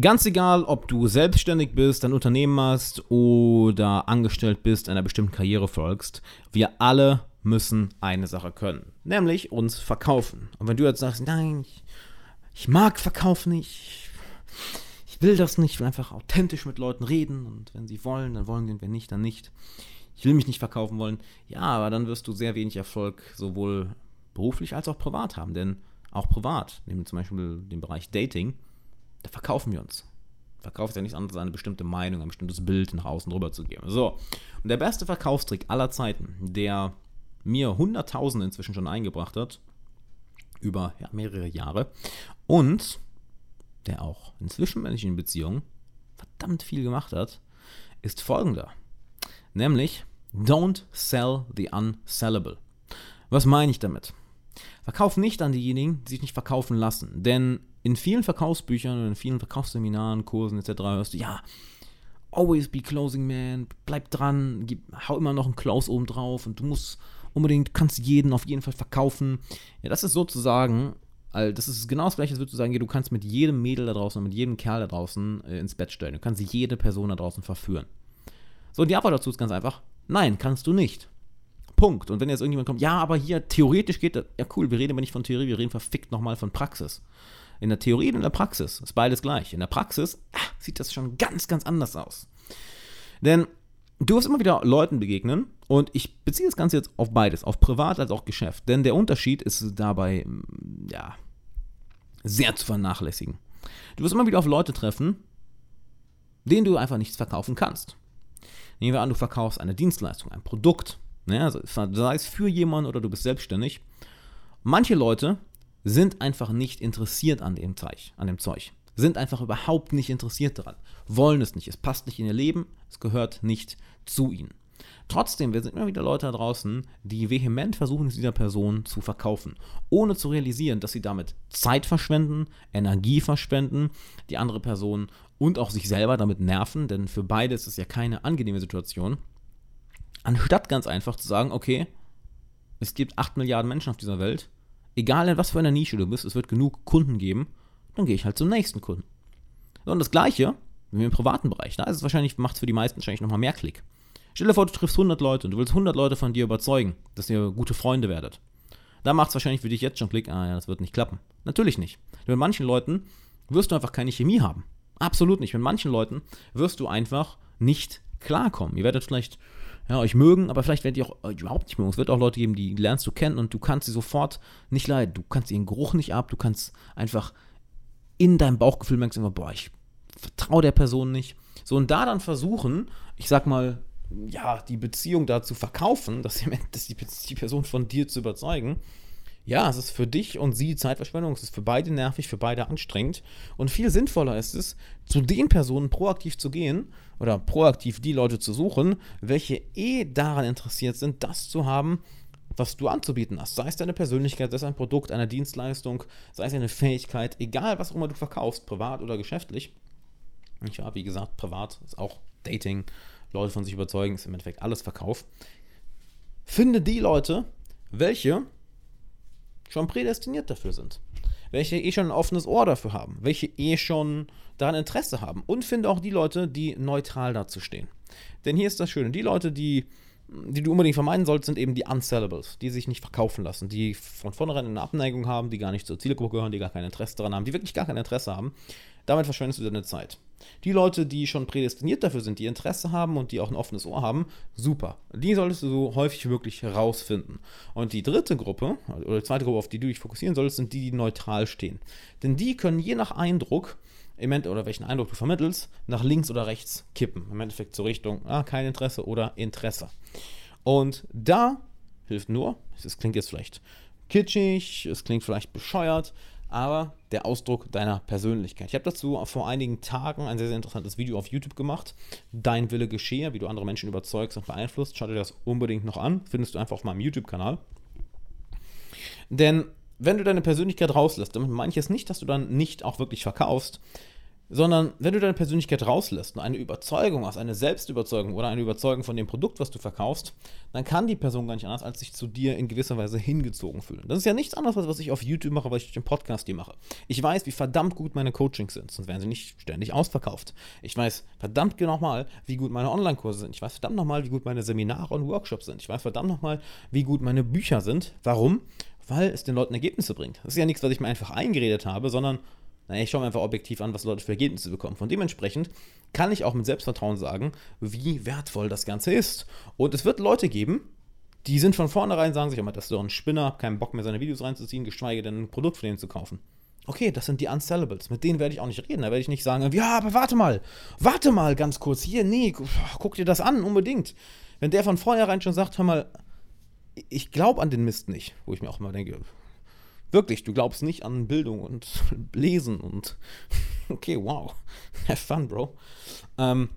Ganz egal, ob du selbstständig bist, ein Unternehmen hast oder angestellt bist, einer bestimmten Karriere folgst, wir alle müssen eine Sache können, nämlich uns verkaufen. Und wenn du jetzt sagst, nein, ich, ich mag Verkauf nicht, ich will das nicht, ich will einfach authentisch mit Leuten reden und wenn sie wollen, dann wollen sie und wenn nicht, dann nicht. Ich will mich nicht verkaufen wollen. Ja, aber dann wirst du sehr wenig Erfolg sowohl beruflich als auch privat haben, denn auch privat, nehmen wir zum Beispiel den Bereich Dating, da verkaufen wir uns. Verkauft ja nichts anderes als eine bestimmte Meinung, ein bestimmtes Bild nach außen drüber zu geben. So, und der beste Verkaufstrick aller Zeiten, der mir Hunderttausende inzwischen schon eingebracht hat, über ja, mehrere Jahre, und der auch in zwischenmenschlichen Beziehungen verdammt viel gemacht hat, ist folgender. Nämlich, don't sell the unsellable. Was meine ich damit? Verkauf nicht an diejenigen, die sich nicht verkaufen lassen. Denn in vielen Verkaufsbüchern und in vielen Verkaufsseminaren, Kursen etc. hörst du, ja, always be closing man, bleib dran, gib, hau immer noch ein Close oben drauf und du musst unbedingt, kannst jeden auf jeden Fall verkaufen. Ja, das ist sozusagen, das ist genau das gleiche, als würdest du sagen, du kannst mit jedem Mädel da draußen und mit jedem Kerl da draußen äh, ins Bett stellen. Du kannst jede Person da draußen verführen. So, die Antwort dazu ist ganz einfach, nein, kannst du nicht. Punkt. Und wenn jetzt irgendjemand kommt, ja, aber hier theoretisch geht das, ja cool, wir reden aber nicht von Theorie, wir reden verfickt nochmal von Praxis. In der Theorie und in der Praxis ist beides gleich. In der Praxis ach, sieht das schon ganz, ganz anders aus. Denn du wirst immer wieder Leuten begegnen und ich beziehe das Ganze jetzt auf beides, auf Privat als auch Geschäft. Denn der Unterschied ist dabei, mm, ja, sehr zu vernachlässigen. Du wirst immer wieder auf Leute treffen, denen du einfach nichts verkaufen kannst. Nehmen wir an, du verkaufst eine Dienstleistung, ein Produkt, ne, also sei es für jemanden oder du bist selbstständig. Manche Leute sind einfach nicht interessiert an dem, Zeug, an dem Zeug. Sind einfach überhaupt nicht interessiert daran. Wollen es nicht. Es passt nicht in ihr Leben. Es gehört nicht zu ihnen. Trotzdem, wir sind immer wieder Leute da draußen, die vehement versuchen, es dieser Person zu verkaufen, ohne zu realisieren, dass sie damit Zeit verschwenden, Energie verschwenden, die andere Person und auch sich selber damit nerven, denn für beide ist es ja keine angenehme Situation. Anstatt ganz einfach zu sagen, okay, es gibt 8 Milliarden Menschen auf dieser Welt, egal in was für einer Nische du bist, es wird genug Kunden geben, dann gehe ich halt zum nächsten Kunden. Und das Gleiche wie im privaten Bereich. Da ist es wahrscheinlich, macht es für die meisten wahrscheinlich nochmal mehr Klick. Stell dir vor, du triffst 100 Leute und du willst 100 Leute von dir überzeugen, dass ihr gute Freunde werdet. Da macht es wahrscheinlich für dich jetzt schon Klick, ah ja, das wird nicht klappen. Natürlich nicht. Mit manchen Leuten wirst du einfach keine Chemie haben. Absolut nicht. Mit manchen Leuten wirst du einfach nicht klarkommen. Ihr werdet vielleicht ja, euch mögen, aber vielleicht werdet ihr auch euch überhaupt nicht mögen. Es wird auch Leute geben, die lernst du kennen und du kannst sie sofort nicht leiden. Du kannst ihren Geruch nicht ab, du kannst einfach in deinem Bauchgefühl merkst immer, boah, ich vertraue der Person nicht. So, und da dann versuchen, ich sag mal, ja, die Beziehung da zu verkaufen, dass die, dass die Person von dir zu überzeugen, ja, es ist für dich und sie Zeitverschwendung, es ist für beide nervig, für beide anstrengend und viel sinnvoller ist es, zu den Personen proaktiv zu gehen oder proaktiv die Leute zu suchen, welche eh daran interessiert sind, das zu haben, was du anzubieten hast. Sei es deine Persönlichkeit, sei es ein Produkt, eine Dienstleistung, sei es eine Fähigkeit, egal was auch immer du verkaufst, privat oder geschäftlich. Ja, wie gesagt, privat ist auch Dating, Leute von sich überzeugen, ist im Endeffekt alles Verkauf. Finde die Leute, welche schon prädestiniert dafür sind. Welche eh schon ein offenes Ohr dafür haben. Welche eh schon daran Interesse haben. Und finde auch die Leute, die neutral dazu stehen. Denn hier ist das Schöne. Die Leute, die, die du unbedingt vermeiden sollst, sind eben die Unsellables, die sich nicht verkaufen lassen, die von vornherein eine Abneigung haben, die gar nicht zur Zielgruppe gehören, die gar kein Interesse daran haben, die wirklich gar kein Interesse haben. Damit verschwendest du deine Zeit. Die Leute, die schon prädestiniert dafür sind, die Interesse haben und die auch ein offenes Ohr haben, super. Die solltest du so häufig wie möglich herausfinden. Und die dritte Gruppe, oder die zweite Gruppe, auf die du dich fokussieren solltest, sind die, die neutral stehen. Denn die können je nach Eindruck, im Endeffekt, oder welchen Eindruck du vermittelst, nach links oder rechts kippen. Im Endeffekt zur Richtung, ah, kein Interesse oder Interesse. Und da hilft nur, es klingt jetzt vielleicht kitschig, es klingt vielleicht bescheuert, aber der Ausdruck deiner Persönlichkeit. Ich habe dazu vor einigen Tagen ein sehr, sehr interessantes Video auf YouTube gemacht. Dein Wille geschehe, wie du andere Menschen überzeugst und beeinflusst. Schau dir das unbedingt noch an. Findest du einfach auf meinem YouTube-Kanal. Denn wenn du deine Persönlichkeit rauslässt, damit meine ich es nicht, dass du dann nicht auch wirklich verkaufst. Sondern wenn du deine Persönlichkeit rauslässt und eine Überzeugung hast, eine Selbstüberzeugung oder eine Überzeugung von dem Produkt, was du verkaufst, dann kann die Person gar nicht anders, als sich zu dir in gewisser Weise hingezogen fühlen. Das ist ja nichts anderes, was ich auf YouTube mache, was ich den Podcast hier mache. Ich weiß, wie verdammt gut meine Coachings sind, sonst wären sie nicht ständig ausverkauft. Ich weiß verdammt nochmal, wie gut meine Online-Kurse sind. Ich weiß verdammt nochmal, wie gut meine Seminare und Workshops sind. Ich weiß verdammt nochmal, wie gut meine Bücher sind. Warum? Weil es den Leuten Ergebnisse bringt. Das ist ja nichts, was ich mir einfach eingeredet habe, sondern naja, ich schaue mir einfach objektiv an, was Leute für Ergebnisse bekommen. Von dementsprechend kann ich auch mit Selbstvertrauen sagen, wie wertvoll das Ganze ist. Und es wird Leute geben, die sind von vornherein, sagen sich immer, das ist doch ein Spinner, keinen Bock mehr seine Videos reinzuziehen, geschweige denn ein Produkt von denen zu kaufen. Okay, das sind die Unsellables. Mit denen werde ich auch nicht reden. Da werde ich nicht sagen, ja, aber warte mal, warte mal ganz kurz. Hier, nee, guck dir das an, unbedingt. Wenn der von vornherein schon sagt, hör mal, ich glaube an den Mist nicht, wo ich mir auch immer denke, Wirklich, du glaubst nicht an Bildung und Lesen und okay, wow. Have fun, Bro. Ähm,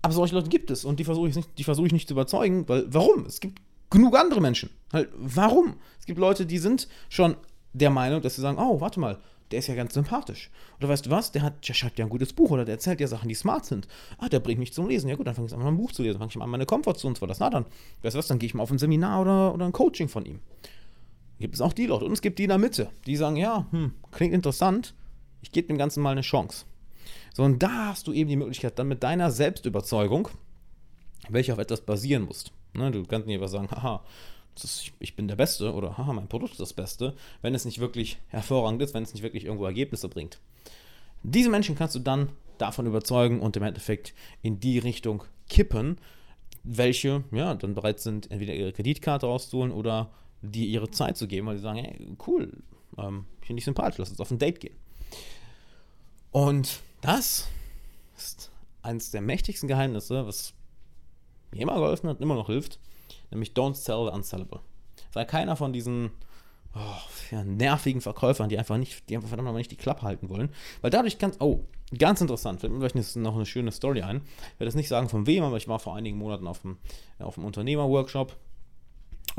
aber solche Leute gibt es und die versuche ich, nicht, versuch ich nicht zu überzeugen, weil warum? Es gibt genug andere Menschen. Halt, warum? Es gibt Leute, die sind schon der Meinung, dass sie sagen, oh, warte mal, der ist ja ganz sympathisch. Oder weißt du was, der, hat, der schreibt ja ein gutes Buch oder der erzählt ja Sachen, die smart sind. Ah, der bringt mich zum Lesen. Ja gut, dann fange ich an, ein Buch zu lesen. Fange ich mal an, meine Komfortzone zu verlassen. Na dann, weißt du was, dann gehe ich mal auf ein Seminar oder, oder ein Coaching von ihm gibt es auch die Leute. Und es gibt die in der Mitte, die sagen, ja, hm, klingt interessant, ich gebe dem Ganzen mal eine Chance. So, und da hast du eben die Möglichkeit, dann mit deiner Selbstüberzeugung, welche auf etwas basieren muss. Ne, du kannst nicht einfach sagen, haha, ist, ich bin der Beste oder haha, mein Produkt ist das Beste, wenn es nicht wirklich hervorragend ist, wenn es nicht wirklich irgendwo Ergebnisse bringt. Diese Menschen kannst du dann davon überzeugen und im Endeffekt in die Richtung kippen, welche ja dann bereit sind, entweder ihre Kreditkarte rauszuholen oder die ihre Zeit zu geben, weil sie sagen, hey, cool, ähm, finde ich sympathisch, lass uns auf ein Date gehen. Und das ist eines der mächtigsten Geheimnisse, was mir immer geholfen hat, immer noch hilft, nämlich don't sell the unsellable. Sei keiner von diesen oh, nervigen Verkäufern, die einfach nicht, die einfach verdammt nicht die Klappe halten wollen, weil dadurch kannst, oh, ganz interessant, fällt mir vielleicht noch eine schöne Story ein. Ich werde das nicht sagen von wem, aber ich war vor einigen Monaten auf einem, auf einem Unternehmer-Workshop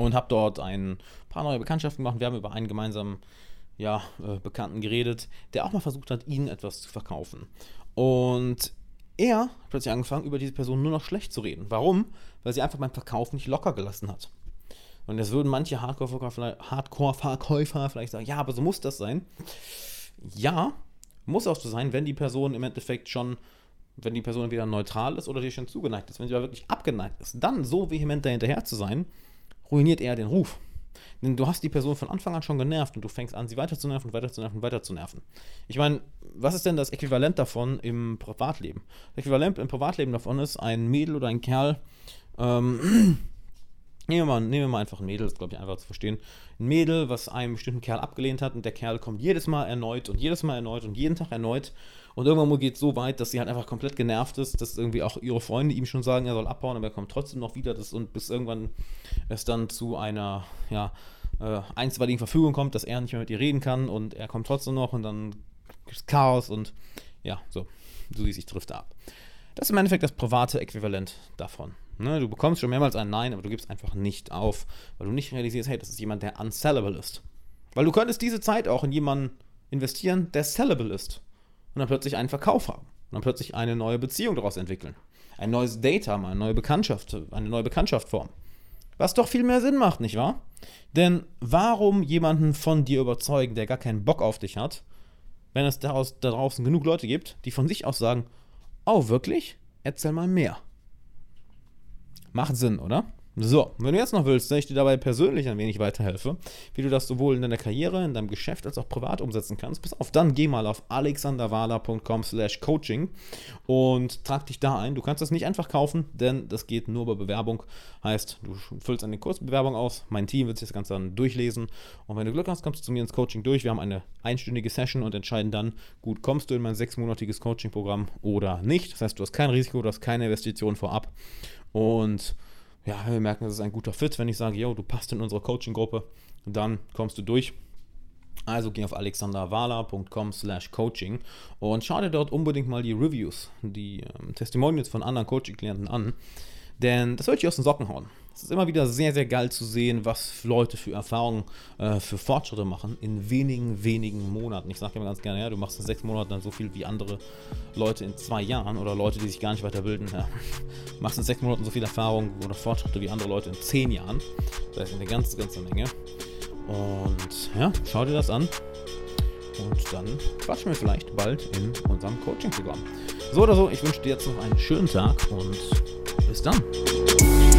und habe dort ein paar neue Bekanntschaften gemacht. Wir haben über einen gemeinsamen ja, äh, Bekannten geredet, der auch mal versucht hat, ihnen etwas zu verkaufen. Und er hat plötzlich angefangen, über diese Person nur noch schlecht zu reden. Warum? Weil sie einfach beim Verkauf nicht locker gelassen hat. Und jetzt würden manche Hardcore-Verkäufer vielleicht sagen, ja, aber so muss das sein. Ja, muss auch so sein, wenn die Person im Endeffekt schon, wenn die Person entweder neutral ist oder dir schon zugeneigt ist. Wenn sie aber wirklich abgeneigt ist, dann so vehement dahinterher zu sein, ruiniert eher den Ruf. Denn du hast die Person von Anfang an schon genervt und du fängst an, sie weiter zu nerven, weiter zu nerven, weiter zu nerven. Ich meine, was ist denn das Äquivalent davon im Privatleben? Das Äquivalent im Privatleben davon ist, ein Mädel oder ein Kerl, ähm, Nehmen wir, mal, nehmen wir mal einfach ein Mädel, das ist glaube ich einfach zu verstehen. Ein Mädel, was einen bestimmten Kerl abgelehnt hat und der Kerl kommt jedes Mal erneut und jedes Mal erneut und jeden Tag erneut und irgendwann geht es so weit, dass sie halt einfach komplett genervt ist, dass irgendwie auch ihre Freunde ihm schon sagen, er soll abbauen, aber er kommt trotzdem noch wieder. Das, und bis irgendwann es dann zu einer, ja, äh, einstweiligen Verfügung kommt, dass er nicht mehr mit ihr reden kann und er kommt trotzdem noch und dann gibt es Chaos und ja, so, so wie sich trifft ab. Das ist im Endeffekt das private Äquivalent davon. Ne, du bekommst schon mehrmals ein Nein, aber du gibst einfach nicht auf, weil du nicht realisierst, hey, das ist jemand, der unsellable ist. Weil du könntest diese Zeit auch in jemanden investieren, der sellable ist und dann plötzlich einen Verkauf haben und dann plötzlich eine neue Beziehung daraus entwickeln. Ein neues Date haben, eine neue Bekanntschaft, eine neue Bekanntschaft formen. Was doch viel mehr Sinn macht, nicht wahr? Denn warum jemanden von dir überzeugen, der gar keinen Bock auf dich hat, wenn es daraus, da draußen genug Leute gibt, die von sich aus sagen, oh wirklich? Erzähl mal mehr. Macht Sinn, oder? So, wenn du jetzt noch willst, dass ich dir dabei persönlich ein wenig weiterhelfe, wie du das sowohl in deiner Karriere, in deinem Geschäft als auch privat umsetzen kannst, pass auf, dann geh mal auf alexanderwala.com slash coaching und trag dich da ein. Du kannst das nicht einfach kaufen, denn das geht nur über Bewerbung. Heißt, du füllst eine Kurzbewerbung aus, mein Team wird sich das Ganze dann durchlesen und wenn du Glück hast, kommst du zu mir ins Coaching durch. Wir haben eine einstündige Session und entscheiden dann, gut, kommst du in mein sechsmonatiges Coaching-Programm oder nicht. Das heißt, du hast kein Risiko, du hast keine Investition vorab und ja, wir merken, das ist ein guter Fit. Wenn ich sage, yo, du passt in unsere Coaching-Gruppe, dann kommst du durch. Also geh auf alexanderwala.com slash coaching und schau dir dort unbedingt mal die Reviews, die ähm, Testimonials von anderen Coaching-Klienten an. Denn das wird dich aus den Socken hauen. Es ist immer wieder sehr, sehr geil zu sehen, was Leute für Erfahrungen, äh, für Fortschritte machen in wenigen, wenigen Monaten. Ich sage immer ganz gerne, ja, du machst in sechs Monaten dann so viel wie andere Leute in zwei Jahren oder Leute, die sich gar nicht weiterbilden. Ja, machst in sechs Monaten so viel Erfahrung oder Fortschritte wie andere Leute in zehn Jahren. Das ist eine ganze, ganze Menge. Und ja, schau dir das an. Und dann quatschen wir vielleicht bald in unserem Coaching-Programm. So oder so, ich wünsche dir jetzt noch einen schönen Tag und bis dann.